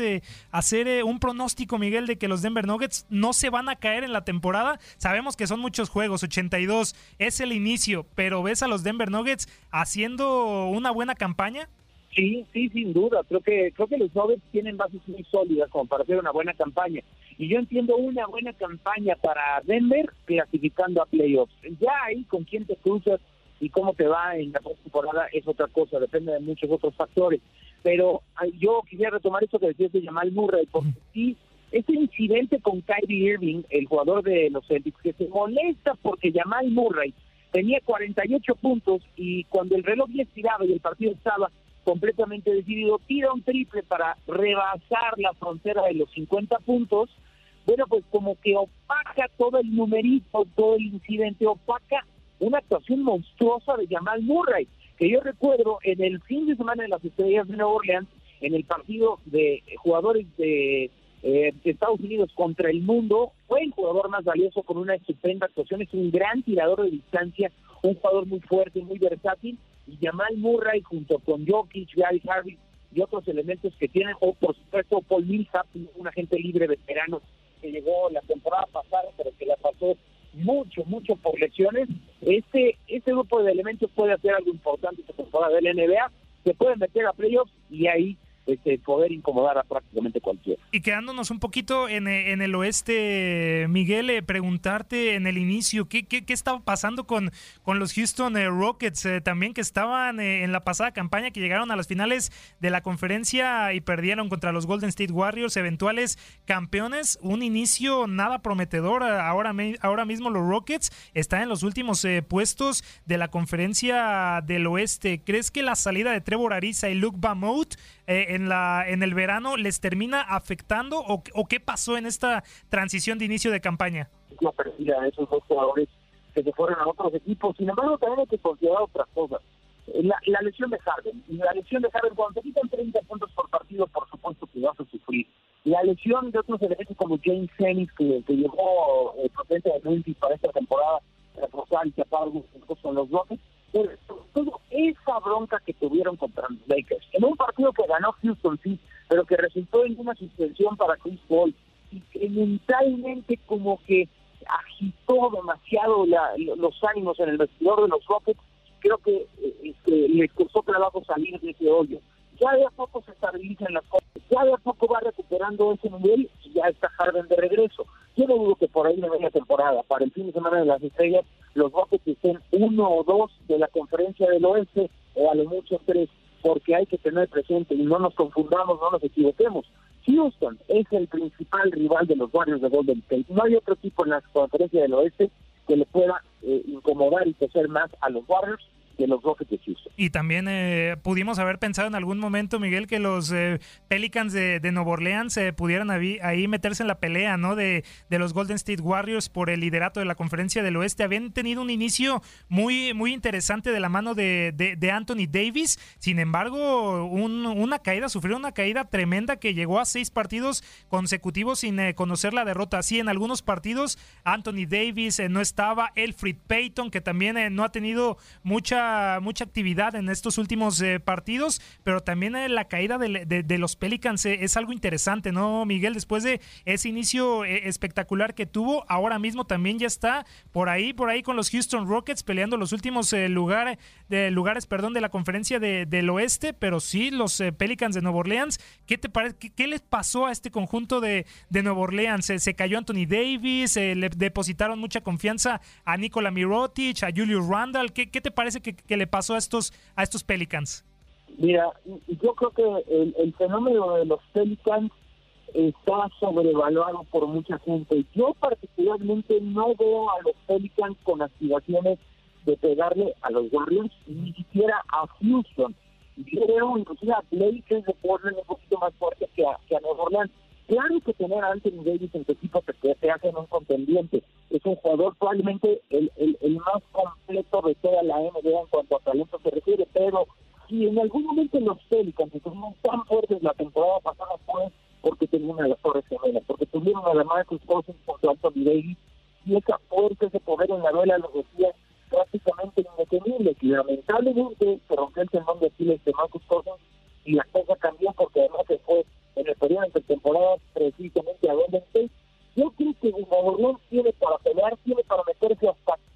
hacer un pronóstico, Miguel, de que los Denver Nuggets no se van a caer en la temporada? Sabemos que son muchos juegos, 82 es el inicio, pero ¿ves a los Denver Nuggets haciendo una buena campaña? Sí, sí, sin duda. Creo que creo que los Nuggets tienen bases muy sólidas como para hacer una buena campaña. Y yo entiendo una buena campaña para Denver clasificando a playoffs. Ya ahí con quién te cruzas y cómo te va en la temporada es otra cosa, depende de muchos otros factores. Pero yo quisiera retomar esto que decías de Jamal Murray, porque sí, este incidente con Kyrie Irving, el jugador de los Celtics, que se molesta porque Jamal Murray tenía 48 puntos y cuando el reloj ya estiraba y el partido estaba completamente decidido, tira un triple para rebasar la frontera de los 50 puntos, bueno, pues como que opaca todo el numerito, todo el incidente, opaca una actuación monstruosa de Jamal Murray, que yo recuerdo en el fin de semana de las Estrellas de Nueva Orleans, en el partido de jugadores de eh, Estados Unidos contra el mundo, fue el jugador más valioso con una estupenda actuación, es un gran tirador de distancia, un jugador muy fuerte, muy versátil, y Jamal Murray junto con Jokic, Gary Harris y otros elementos que tienen, o por supuesto Paul Millsap, un agente libre veterano que llegó la temporada pasada, pero que la pasó mucho, mucho por lesiones, este, este grupo de elementos puede hacer algo importante esta temporada de la NBA, se pueden meter a playoffs y ahí este, poder incomodar a prácticamente cualquiera. Y quedándonos un poquito en, eh, en el oeste, Miguel, eh, preguntarte en el inicio, ¿qué, qué, qué estaba pasando con, con los Houston eh, Rockets? eh, también que estaban en la pasada campaña, que llegaron a las finales de la conferencia y perdieron contra los Golden State Warriors, eventuales campeones. Un inicio nada prometedor. Ahora, ahora mismo los Rockets están en los últimos puestos de la conferencia del oeste. ¿Crees que la salida de Trevor Ariza y Luke Bamout eh, en, la, en el verano les termina afectando o, o qué pasó en esta transición de inicio de campaña? no perdida a esos dos jugadores que se fueron a otros equipos. Sin embargo, también hay que considerar otras cosas. Eh, La, la lesión de Harden. La lesión de Harden, cuando quitan 30 puntos por partido, por supuesto que vas a sufrir. La lesión de otros elementos como James Ennis, que, que llegó eh, procedente de Memphis para esta temporada, reforzar y tapar algunos con los Rockets. Sobre todo esa bronca que tuvieron contra los Lakers. En un partido que ganó Houston, sí, pero que resultó en una suspensión para Chris Paul y que mentalmente como que agitó demasiado la- los ánimos en el vestidor de los Rockets, creo que eh, este, les costó trabajo salir de ese hoyo. Ya de a poco se estabilizan las cosas, ya de a poco va recuperando ese nivel y ya está Harden de regreso. yo no dudo que por ahí en la temporada, para el fin de semana de las estrellas, los Rockets estén uno o dos de la conferencia del oeste, o a lo mucho tres, porque hay que tener presente y no nos confundamos, no nos equivoquemos. Houston es el principal rival de los Warriors de Golden State. No hay otro equipo en la conferencia del oeste que le pueda eh, incomodar y crecer más a los Warriors de los Rockets de. Y también eh, pudimos haber pensado en algún momento, Miguel, que los eh, Pelicans de, de Nueva Orleans eh, pudieran ahí, meterse en la pelea, ¿no? De, de, los Golden State Warriors por el liderato de la Conferencia del Oeste. Habían tenido un inicio muy, muy interesante de la mano de, de Anthony Davis. Sin embargo, un, una caída, sufrieron una caída tremenda que llegó a seis partidos consecutivos sin conocer la derrota. Sí, en algunos partidos Anthony Davis no estaba, Elfrid Payton, que también no ha tenido mucha mucha, actividad en estos últimos eh, partidos, pero también eh, la caída de, los Pelicans eh, es algo interesante, ¿no, Miguel? Después de ese inicio espectacular que tuvo, ahora mismo también ya está por ahí, por ahí con los Houston Rockets peleando los últimos lugares, de, lugares perdón, de la conferencia del oeste, pero sí, los Pelicans de Nueva Orleans, ¿qué te parece? Qué, les pasó a este conjunto de, de Nueva Orleans? ¿Se, cayó Anthony Davis? le depositaron mucha confianza a Nikola Mirotic, a Julius Randall. ¿Qué, qué te parece que, que le pasó a estos, a estos Pelicans? Mira, yo creo que el, fenómeno de los Pelicans está sobrevaluado por mucha gente. Yo particularmente no veo a los Pelicans con aspiraciones de pegarle a los Warriors, ni siquiera a Houston. Yo veo inclusive a Blake de Portland un poquito más fuerte que a, que Orleans. Claro que tener a Anthony Davis en tu equipo te, te hace un contendiente. Es un jugador probablemente de toda la NBA en cuanto a talento se refiere, pero si en algún momento los Pelicans estuvieron tan fuertes la temporada pasada fue porque tenían de las torres gemelas, porque tuvieron a la Marcus Cousins Anthony Davis y esa fuerza, ese poder en la duela los decía prácticamente indetenible, y lamentablemente se rompió el tendón de Aquiles de Marcus Cousins y la cosa cambió porque además se fue en el periodo de temporada precisamente a Golden State. Yo creo que Nuevo Orleans tiene para pelear, tiene para meterse hasta por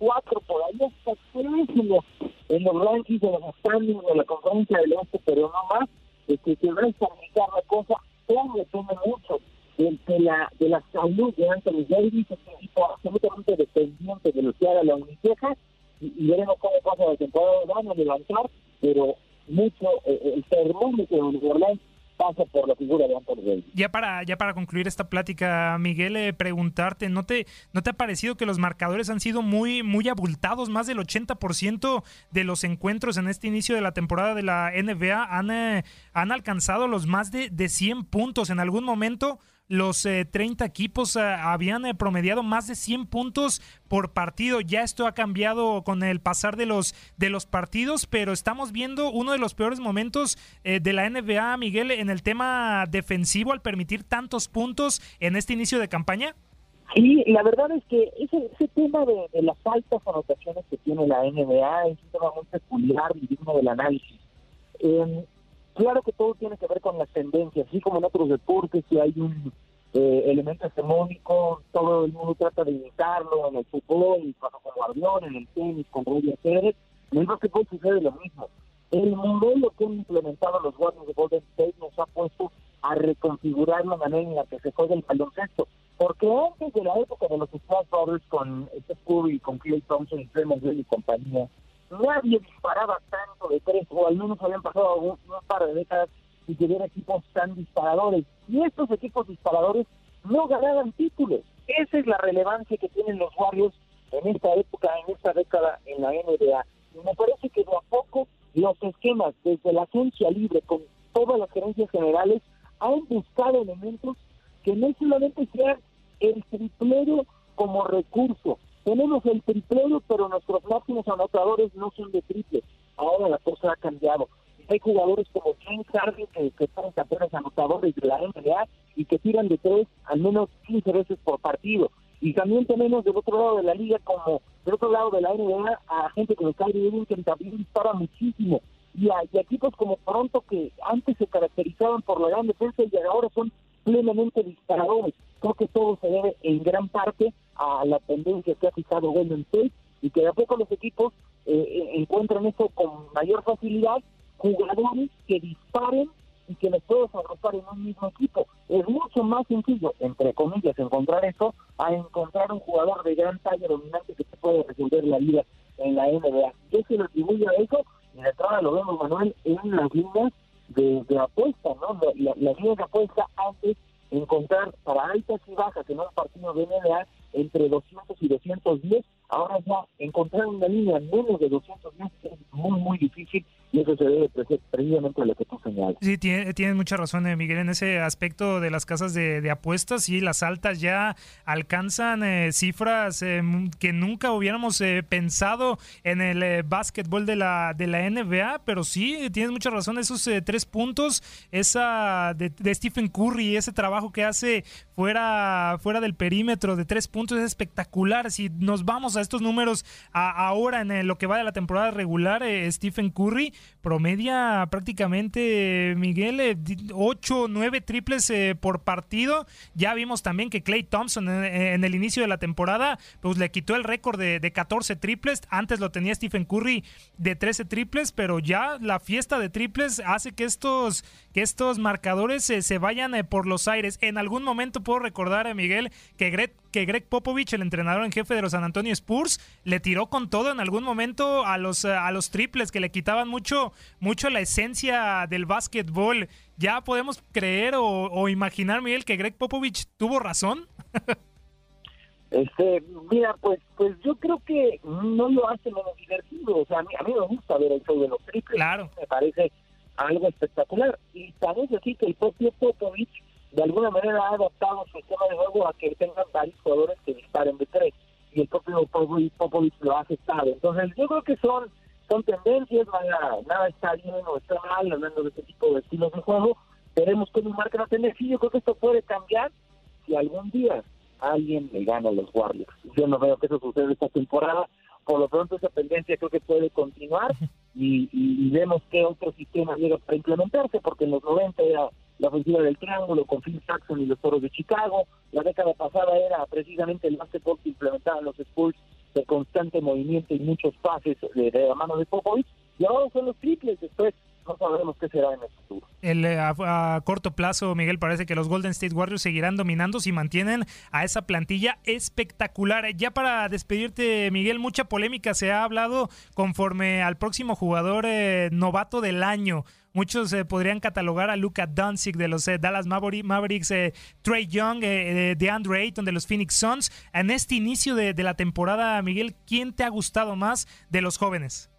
en los, rankings, en los standings de la conferencia del Oeste, pero no más. Este, que va a estabilizar la cosa, todo depende mucho de, la, de la salud de Anthony Davis, es absolutamente dependiente de lo que haga la Uniceja, y, y veremos cómo pasa la temporada, van a levantar, pero mucho, eh, el termómetro de Nuevo Pasa por la figura de Anthony. Ya para, ya para concluir esta plática, Miguel, eh, preguntarte, ¿no te, ¿no te ha parecido que los marcadores han sido muy, muy abultados? Más del 80% de los encuentros en este inicio de la temporada de la NBA han, eh, han alcanzado los más de, de 100 puntos. En algún momento los 30 eh, equipos eh, habían eh, promediado más de 100 puntos por partido. Ya esto ha cambiado con el pasar de los, de los partidos, pero estamos viendo uno de los peores momentos de la NBA, Miguel, en el tema defensivo al permitir tantos puntos en este inicio de campaña. Sí, la verdad es que ese, ese tema de, las altas anotaciones que tiene la NBA es un tema muy peculiar y digno del análisis. Eh, Claro que todo tiene que ver con las tendencias, así como en otros deportes, si hay un eh, elemento hegemónico, todo el mundo trata de imitarlo en el fútbol, como avión, en el tenis, con Roger Pérez, en el básquetbol sucede lo mismo. El modelo que han implementado los Warriors de Golden State nos ha puesto a reconfigurar la manera en la que se juega el baloncesto. Porque antes de la época de los Splash Brothers con Steph Curry, con Clay Thompson y Green y compañía, nadie disparaba tanto de tres, o al menos habían pasado un, par de décadas y que equipos tan disparadores. Y estos equipos disparadores no ganaban títulos. Esa es la relevancia que tienen los Warriors en esta época, en esta década en la NBA. Y me parece que de a poco los esquemas, desde la agencia libre, con todas las gerencias generales, han buscado elementos que no solamente sean el triplero como recurso, tenemos el triplero, pero nuestros máximos anotadores no son de triple. Ahora la cosa ha cambiado. Hay jugadores como James Harden que, que son campeones anotadores de la NBA y que tiran de tres al menos 15 veces por partido. Y también tenemos del otro lado de la liga, como del otro lado de la NBA, a gente como Kyrie Irving que también dispara muchísimo. Y a, equipos como Toronto que antes se caracterizaban por la gran defensa y ahora son plenamente disparadores. Creo que todo se debe en gran parte a la tendencia que ha fijado Golden State y que de a poco los equipos eh, eh, encuentran esto con mayor facilidad, jugadores que disparen y que les puedes agrupar en un mismo equipo. Es mucho más sencillo, entre comillas, encontrar eso a encontrar un jugador de gran talla dominante que te puede resolver la vida en la NBA. Yo se lo atribuyo a eso y de entrada lo vemos, Manuel, en las líneas de, de apuesta, ¿no? La, las líneas de apuesta antes encontrar para altas y bajas en un partido de NBA entre 200 y 210. Ahora ya encontrar una línea menos de 210 es muy, muy difícil y eso se debe precisamente a lo que tú señalas. Sí, tienes mucha razón, eh, Miguel, en ese aspecto de las casas de, apuestas. Sí, las altas ya alcanzan eh, cifras eh, que nunca hubiéramos pensado en el básquetbol de la, de la NBA, pero sí, tienes mucha razón. Esos tres puntos, esa de, de Stephen Curry, ese trabajo que hace fuera, fuera del perímetro de tres puntos es espectacular. Si nos vamos a estos números ahora en lo que va de la temporada regular, Stephen Curry promedia prácticamente, Miguel, 8 o 9 triples eh, por partido. Ya vimos también que Clay Thompson en, el inicio de la temporada pues le quitó el récord de, 14 triples. Antes lo tenía Stephen Curry de 13 triples, pero ya la fiesta de triples hace que estos, que estos marcadores eh, se vayan eh, por los aires. En algún momento puedo recordar a Miguel que Greg, que Greg Popovich, el entrenador en jefe de los San Antonio Spurs, le tiró con todo en algún momento a los, a los triples que le quitaban mucho mucho, la esencia del básquetbol. ¿Ya podemos creer o, imaginar, Miguel, que Greg Popovich tuvo razón? Este, mira, pues, pues yo creo que no lo hace menos divertido. O sea, a mí, a mí me gusta ver el show de los triples. Claro. Me parece algo espectacular. Y también decir que el propio Popovich de alguna manera ha adaptado su sistema de juego a que tengan varios jugadores que disparen de tres. Y el propio Popovich lo ha aceptado. Entonces, yo creo que son son tendencias, nada, nada está bien o está mal hablando de este tipo de estilos de juego. Veremos cómo marca la tendencia. Yo creo que esto puede cambiar si algún día alguien le gana a los Warriors. Yo no veo que eso suceda esta temporada. Por lo pronto esa tendencia creo que puede continuar y, y, vemos qué otro sistema llega para implementarse, porque en los 90 era la ofensiva del triángulo con Phil Jackson y los Toros de Chicago. La década pasada era precisamente el básquetbol que implementaban los Spurs de constante movimiento y muchos pases de, la mano de Popovich. Y ahora son los triples, después no sabemos qué será en el futuro. El, eh, a, corto plazo, Miguel, parece que los Golden State Warriors seguirán dominando si mantienen a esa plantilla espectacular. Ya para despedirte, Miguel, mucha polémica se ha hablado conforme al próximo jugador eh, novato del año. Muchos eh, podrían catalogar a Luca Doncic de los eh, Dallas Mavericks, eh, Trey Young, de Andre Ayton de los Phoenix Suns. En este inicio de, la temporada, Miguel, ¿quién te ha gustado más de los jóvenes?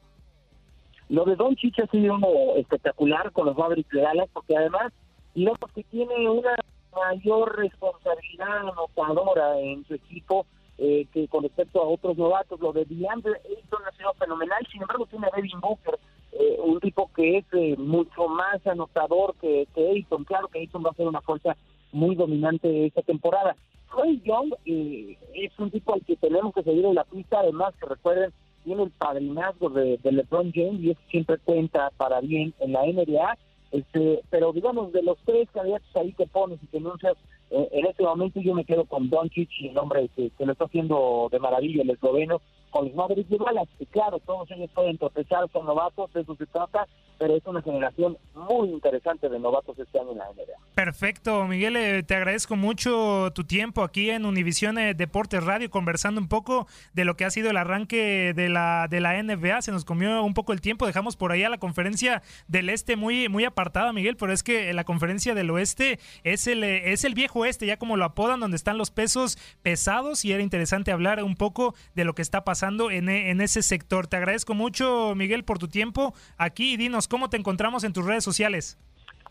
Lo de Doncic ha sido espectacular con los Mavericks de Dallas, porque además, digamos que tiene una mayor responsabilidad anotadora en su equipo que con respecto a otros novatos. Lo de DeAndre Ayton ha sido fenomenal, sin embargo tiene a Devin Booker eh, un tipo que es eh, mucho más anotador que, que Claro que Ayton va a ser una fuerza muy dominante esta temporada. Trey Young eh, es un tipo al que tenemos que seguir en la pista, además que recuerden, tiene el padrinazgo de, LeBron James y eso siempre cuenta para bien en la NBA. Este, pero digamos, de los tres candidatos ahí que pones y que anuncias, en este momento yo me quedo con Doncic, el hombre que, que lo está haciendo de maravilla, el esloveno, con los Mavericks de Dallas, que claro, todos ellos pueden tropezar, son novatos, de eso se trata, pero es una generación muy interesante de novatos este año en la NBA. Perfecto, Miguel, eh, te agradezco mucho tu tiempo aquí en Univisión eh, Deportes Radio, conversando un poco de lo que ha sido el arranque de la, de la NBA, se nos comió un poco el tiempo, dejamos por ahí la conferencia del Este muy, muy apartada, Miguel, pero es que la conferencia del Oeste es el, eh, es el viejo Oeste, ya como lo apodan, donde están los pesos pesados y era interesante hablar un poco de lo que está pasando en, ese sector. Te agradezco mucho, Miguel, por tu tiempo aquí y dinos cómo te encontramos en tus redes sociales.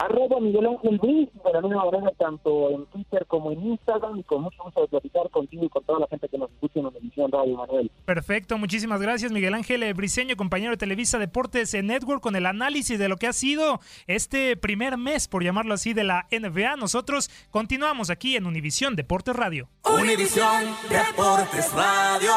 Arroba Miguel Ángel Ruiz, de la misma manera tanto en Twitter como en Instagram y con mucho gusto de platicar contigo y con toda la gente que nos escucha en la edición Radio Manuel. Perfecto, muchísimas gracias Miguel Ángel Briseño, compañero de Televisa Deportes en Network con el análisis de lo que ha sido este primer mes, por llamarlo así, de la NBA. Nosotros continuamos aquí en Univisión Deportes Radio. Univisión Deportes Radio.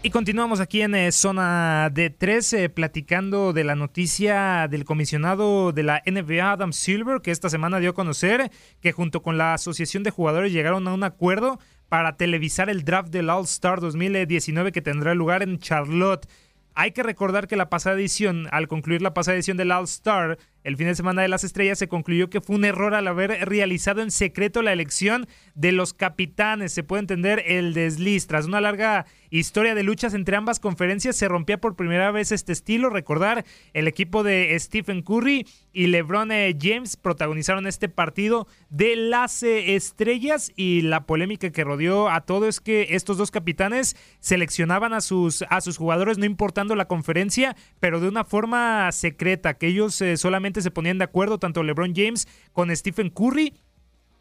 Y continuamos aquí en eh, zona de 13 platicando de la noticia del comisionado de la NBA, Adam Silver, que esta semana dio a conocer que junto con la Asociación de Jugadores llegaron a un acuerdo para televisar el draft del All-Star 2019 que tendrá lugar en Charlotte. Hay que recordar que la pasada edición, al concluir la pasada edición del All Star, el fin de semana de las estrellas se concluyó que fue un error al haber realizado en secreto la elección de los capitanes. Se puede entender el desliz. Tras una larga historia de luchas entre ambas conferencias, se rompía por primera vez este estilo. Recordar, el equipo de Stephen Curry y LeBron eh, James protagonizaron este partido de las eh, estrellas y la polémica que rodeó a todo es que estos dos capitanes seleccionaban a sus, a sus jugadores no importando la conferencia, pero de una forma secreta, que ellos eh, se ponían de acuerdo, tanto LeBron James con Stephen Curry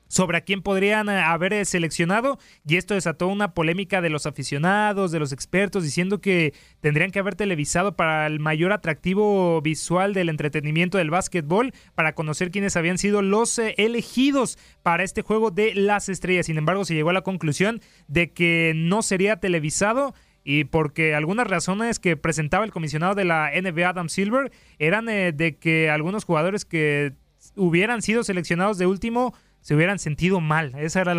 sobre a quién podrían eh, haber eh, seleccionado y esto desató una polémica de los aficionados, de los expertos, diciendo que tendrían que haber televisado para el mayor atractivo visual del entretenimiento del básquetbol, para conocer quiénes habían sido los eh, elegidos para este juego de las estrellas. Sin embargo, se llegó a la conclusión de que no sería televisado y porque algunas razones que presentaba el comisionado de la NBA, Adam Silver, eran eh, de que algunos jugadores que hubieran sido seleccionados de último se hubieran sentido mal. Ese era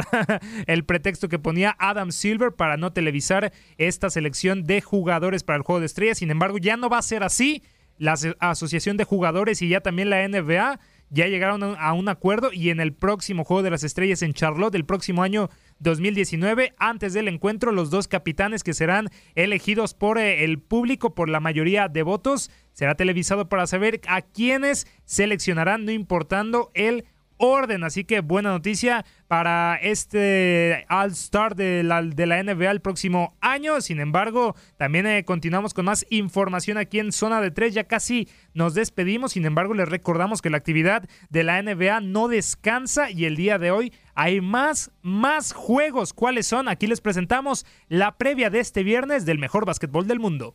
el pretexto que ponía Adam Silver para no televisar esta selección de jugadores para el Juego de Estrellas. Sin embargo, ya no va a ser así. La Asociación de Jugadores y ya también la NBA ya llegaron a un acuerdo y en el próximo Juego de las Estrellas en Charlotte, el próximo año 2019, antes del encuentro, los dos capitanes que serán elegidos por eh, el público por la mayoría de votos, será televisado para saber a quiénes seleccionarán, no importando el orden. Así que buena noticia para este All-Star de la, de la NBA el próximo año. Sin embargo, también eh, continuamos con más información aquí en Zona de 3. Ya casi nos despedimos. Sin embargo, les recordamos que la actividad de la NBA no descansa y el día de hoy hay más, más juegos. ¿Cuáles son? Aquí les presentamos la previa de este viernes del mejor básquetbol del mundo.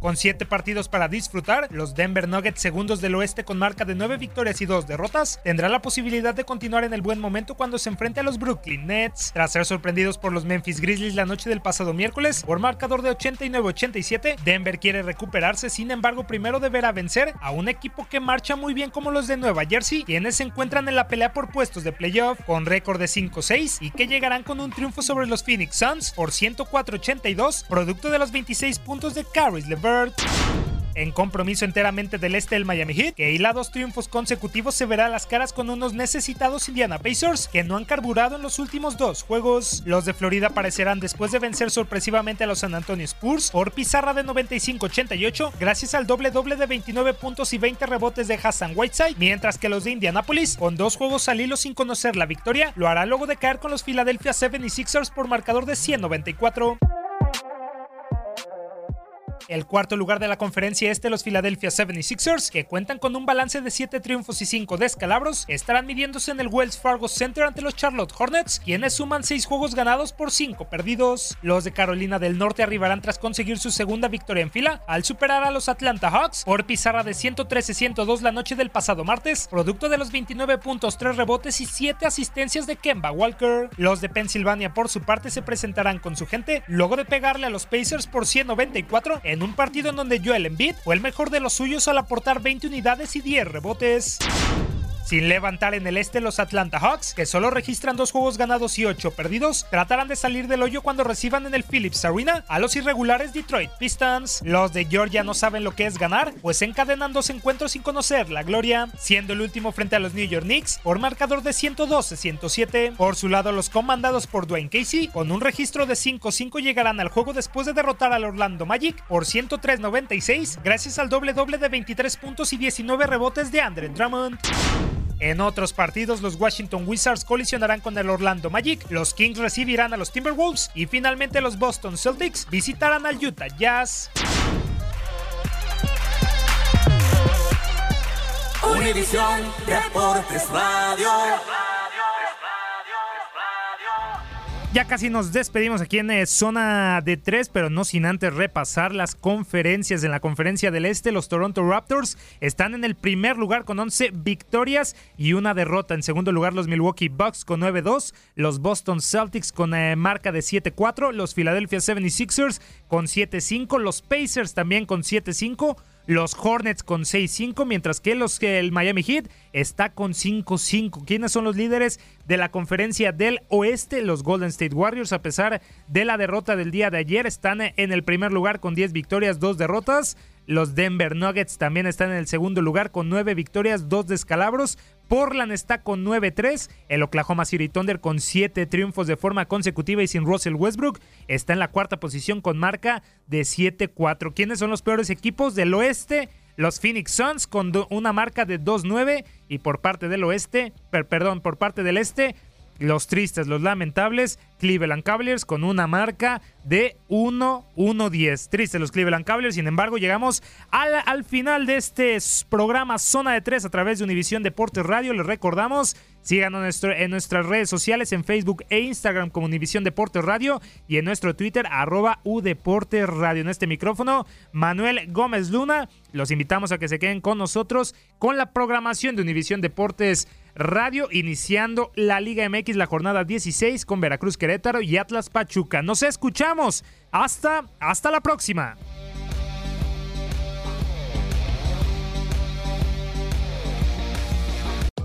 Con siete partidos para disfrutar, los Denver Nuggets, segundos del oeste con marca de nueve victorias y dos derrotas, tendrá la posibilidad de continuar en el buen momento cuando se enfrente a los Brooklyn Nets. Tras ser sorprendidos por los Memphis Grizzlies la noche del pasado miércoles por marcador de 89-87, Denver quiere recuperarse, sin embargo primero deberá vencer a un equipo que marcha muy bien como los de Nueva Jersey, quienes se encuentran en la pelea por puestos de playoff con récord de 5-6 y que llegarán con un triunfo sobre los Phoenix Suns por 104-82, producto de los 26 puntos de Caris En compromiso enteramente del este del Miami Heat, que hila dos triunfos consecutivos se verá las caras con unos necesitados Indiana Pacers que no han carburado en los últimos dos juegos. Los de Florida aparecerán después de vencer sorpresivamente a los San Antonio Spurs por pizarra de 95-88 gracias al doble doble de 29 puntos y 20 rebotes de Hassan Whiteside, mientras que los de Indianapolis, con dos juegos al hilo sin conocer la victoria, lo hará luego de caer con los Philadelphia 76ers por marcador de 194. El cuarto lugar de la conferencia este, los Philadelphia 76ers, que cuentan con un balance de 7 triunfos y 5 descalabros, estarán midiéndose en el Wells Fargo Center ante los Charlotte Hornets, quienes suman 6 juegos ganados por 5 perdidos. Los de Carolina del Norte arribarán tras conseguir su segunda victoria en fila al superar a los Atlanta Hawks por pizarra de 113-102 la noche del pasado martes, producto de los 29 puntos, 3 rebotes y 7 asistencias de Kemba Walker. Los de Pensilvania por su parte se presentarán con su gente luego de pegarle a los Pacers por 194 en un partido en donde Joel Embiid fue el mejor de los suyos al aportar 20 unidades y 10 rebotes. Sin levantar en el este los Atlanta Hawks, que solo registran dos juegos ganados y ocho perdidos, tratarán de salir del hoyo cuando reciban en el Phillips Arena a los irregulares Detroit Pistons. Los de Georgia no saben lo que es ganar, pues encadenan dos encuentros sin conocer la gloria, siendo el último frente a los New York Knicks por marcador de 112-107. Por su lado, los comandados por Dwayne Casey, con un registro de 5-5 llegarán al juego después de derrotar al Orlando Magic por 103-96 gracias al doble doble de 23 puntos y 19 rebotes de Andre Drummond. En otros partidos, los Washington Wizards colisionarán con el Orlando Magic, los Kings recibirán a los Timberwolves y finalmente los Boston Celtics visitarán al Utah Jazz. Ya casi nos despedimos aquí en eh, zona de tres, pero no sin antes repasar las conferencias. En la conferencia del Este, los Toronto Raptors están en el primer lugar con 11 victorias y una derrota. En segundo lugar, los Milwaukee Bucks con 9-2, los Boston Celtics con eh, marca de 7-4, los Philadelphia 76ers con 7-5, los Pacers también con 7-5 los Hornets con 6-5, mientras que los el Miami Heat está con 5-5. ¿Quiénes son los líderes de la conferencia del oeste? Los Golden State Warriors, a pesar de la derrota del día de ayer, están en el primer lugar con 10 victorias, 2 derrotas. Los Denver Nuggets también están en el segundo lugar con 9 victorias, 2 descalabros. Portland está con 9-3. El Oklahoma City Thunder con 7 triunfos de forma consecutiva y sin Russell Westbrook está en la cuarta posición con marca de 7-4. ¿Quiénes son los peores equipos del oeste? Los Phoenix Suns con una marca de 2-9 y por parte del oeste, perdón, por parte del este, los tristes, los lamentables, Cleveland Cavaliers con una marca de 1-1-10. Tristes los Cleveland Cavaliers, sin embargo, llegamos al, al, final de este programa Zona de 3 a través de Univisión Deportes Radio. Les recordamos, síganos en, nuestras redes sociales, en Facebook e Instagram como Univisión Deportes Radio y en nuestro Twitter, arroba Udeportes Radio. En este micrófono, Manuel Gómez Luna. Los invitamos a que se queden con nosotros con la programación de Univisión Deportes Radio, iniciando la Liga MX, la jornada 16 con Veracruz Querétaro y Atlas Pachuca. Nos escuchamos. Hasta, hasta la próxima.